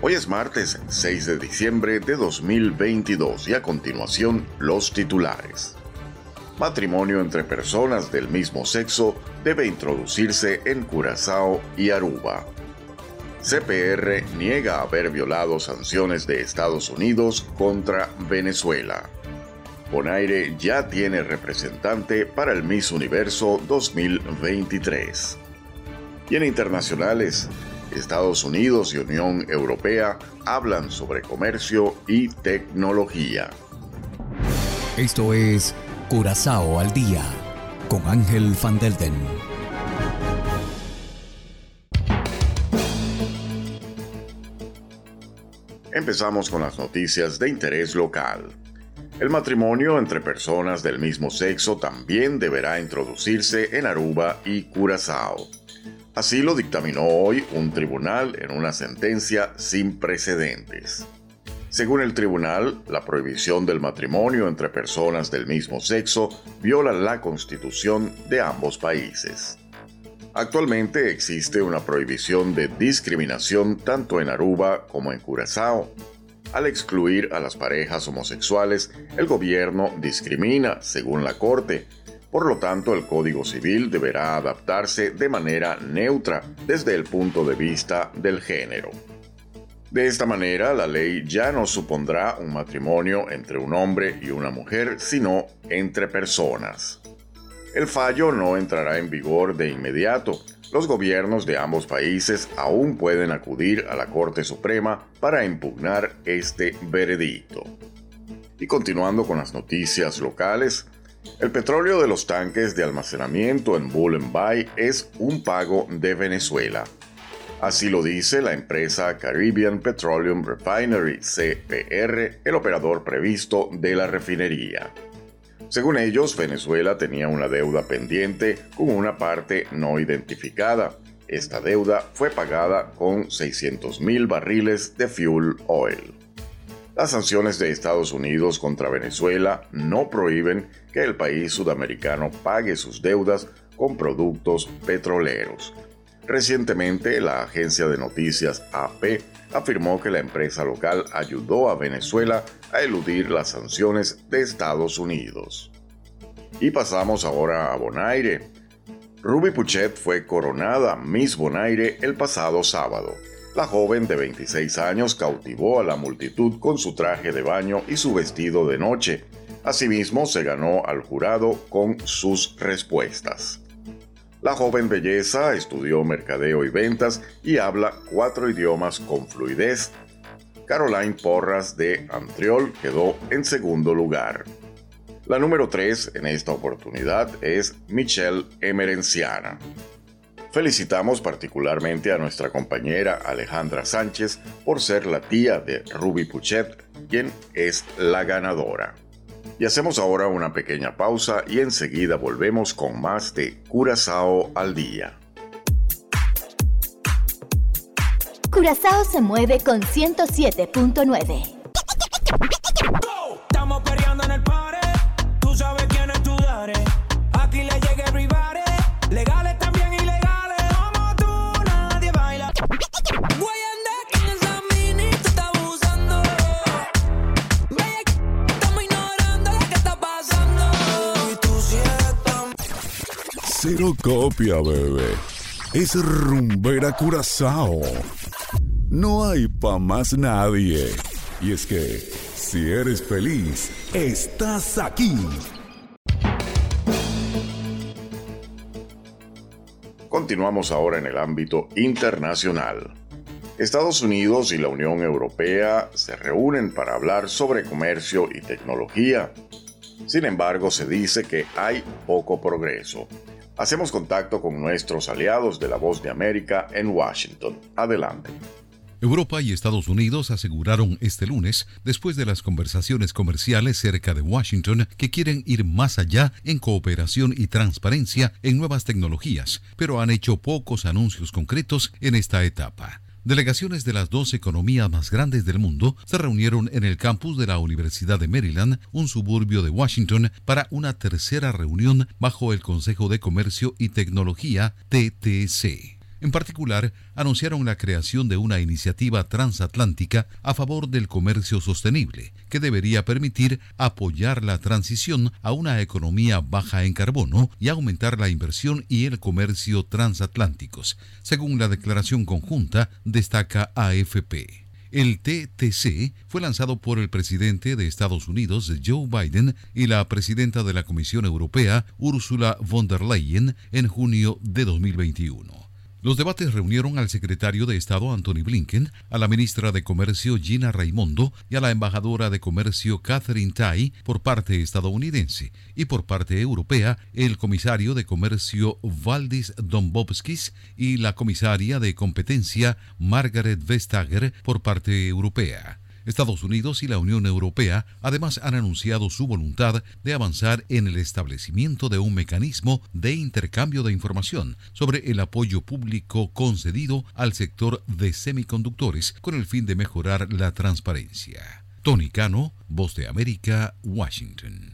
Hoy es martes 6 de diciembre de 2022 y a continuación los titulares. Matrimonio entre personas del mismo sexo debe introducirse en Curazao y Aruba. CPR niega haber violado sanciones de Estados Unidos contra Venezuela. Bonaire ya tiene representante para el Miss Universo 2023. Y en internacionales, Estados Unidos y Unión Europea hablan sobre comercio y tecnología. Esto es Curazao al Día con Ángel Van Delden. Empezamos con las noticias de interés local. El matrimonio entre personas del mismo sexo también deberá introducirse en Aruba y Curazao. Así lo dictaminó hoy un tribunal en una sentencia sin precedentes. Según el tribunal, la prohibición del matrimonio entre personas del mismo sexo viola la constitución de ambos países. Actualmente existe una prohibición de discriminación tanto en Aruba como en Curazao. Al excluir a las parejas homosexuales, el gobierno discrimina, según la Corte. Por lo tanto, el Código Civil deberá adaptarse de manera neutra desde el punto de vista del género. De esta manera, la ley ya no supondrá un matrimonio entre un hombre y una mujer, sino entre personas. El fallo no entrará en vigor de inmediato. Los gobiernos de ambos países aún pueden acudir a la Corte Suprema para impugnar este veredicto. Y continuando con las noticias locales, el petróleo de los tanques de almacenamiento en Bullen Bay es un pago de Venezuela. Así lo dice la empresa Caribbean Petroleum Refinery CPR, el operador previsto de la refinería. Según ellos, Venezuela tenía una deuda pendiente con una parte no identificada. Esta deuda fue pagada con 600.000 barriles de fuel oil. Las sanciones de Estados Unidos contra Venezuela no prohíben que el país sudamericano pague sus deudas con productos petroleros. Recientemente, la agencia de noticias AP afirmó que la empresa local ayudó a Venezuela a eludir las sanciones de Estados Unidos. Y pasamos ahora a Bonaire. Ruby Puchet fue coronada Miss Bonaire el pasado sábado. La joven de 26 años cautivó a la multitud con su traje de baño y su vestido de noche. Asimismo, se ganó al jurado con sus respuestas. La joven belleza estudió mercadeo y ventas y habla cuatro idiomas con fluidez. Caroline Porras de Antriol quedó en segundo lugar. La número 3 en esta oportunidad es Michelle Emerenciana. Felicitamos particularmente a nuestra compañera Alejandra Sánchez por ser la tía de Ruby Puchet, quien es la ganadora. Y hacemos ahora una pequeña pausa y enseguida volvemos con más de Curazao al día. Curazao se mueve con 107.9. Cero copia, bebé. Es rumbera curazao. No hay pa' más nadie. Y es que, si eres feliz, estás aquí. Continuamos ahora en el ámbito internacional. Estados Unidos y la Unión Europea se reúnen para hablar sobre comercio y tecnología. Sin embargo, se dice que hay poco progreso. Hacemos contacto con nuestros aliados de la Voz de América en Washington. Adelante. Europa y Estados Unidos aseguraron este lunes, después de las conversaciones comerciales cerca de Washington, que quieren ir más allá en cooperación y transparencia en nuevas tecnologías, pero han hecho pocos anuncios concretos en esta etapa. Delegaciones de las dos economías más grandes del mundo se reunieron en el campus de la Universidad de Maryland, un suburbio de Washington, para una tercera reunión bajo el Consejo de Comercio y Tecnología, TTC. En particular, anunciaron la creación de una iniciativa transatlántica a favor del comercio sostenible, que debería permitir apoyar la transición a una economía baja en carbono y aumentar la inversión y el comercio transatlánticos, según la declaración conjunta destaca AFP. El TTC fue lanzado por el presidente de Estados Unidos, Joe Biden, y la presidenta de la Comisión Europea, Ursula von der Leyen, en junio de 2021. Los debates reunieron al secretario de Estado Anthony Blinken, a la ministra de Comercio Gina Raimondo y a la embajadora de Comercio Catherine Tai por parte estadounidense y por parte europea el comisario de Comercio Valdis Dombovskis y la comisaria de Competencia Margaret Vestager por parte europea. Estados Unidos y la Unión Europea además han anunciado su voluntad de avanzar en el establecimiento de un mecanismo de intercambio de información sobre el apoyo público concedido al sector de semiconductores con el fin de mejorar la transparencia. Tony Cano, Voz de América, Washington.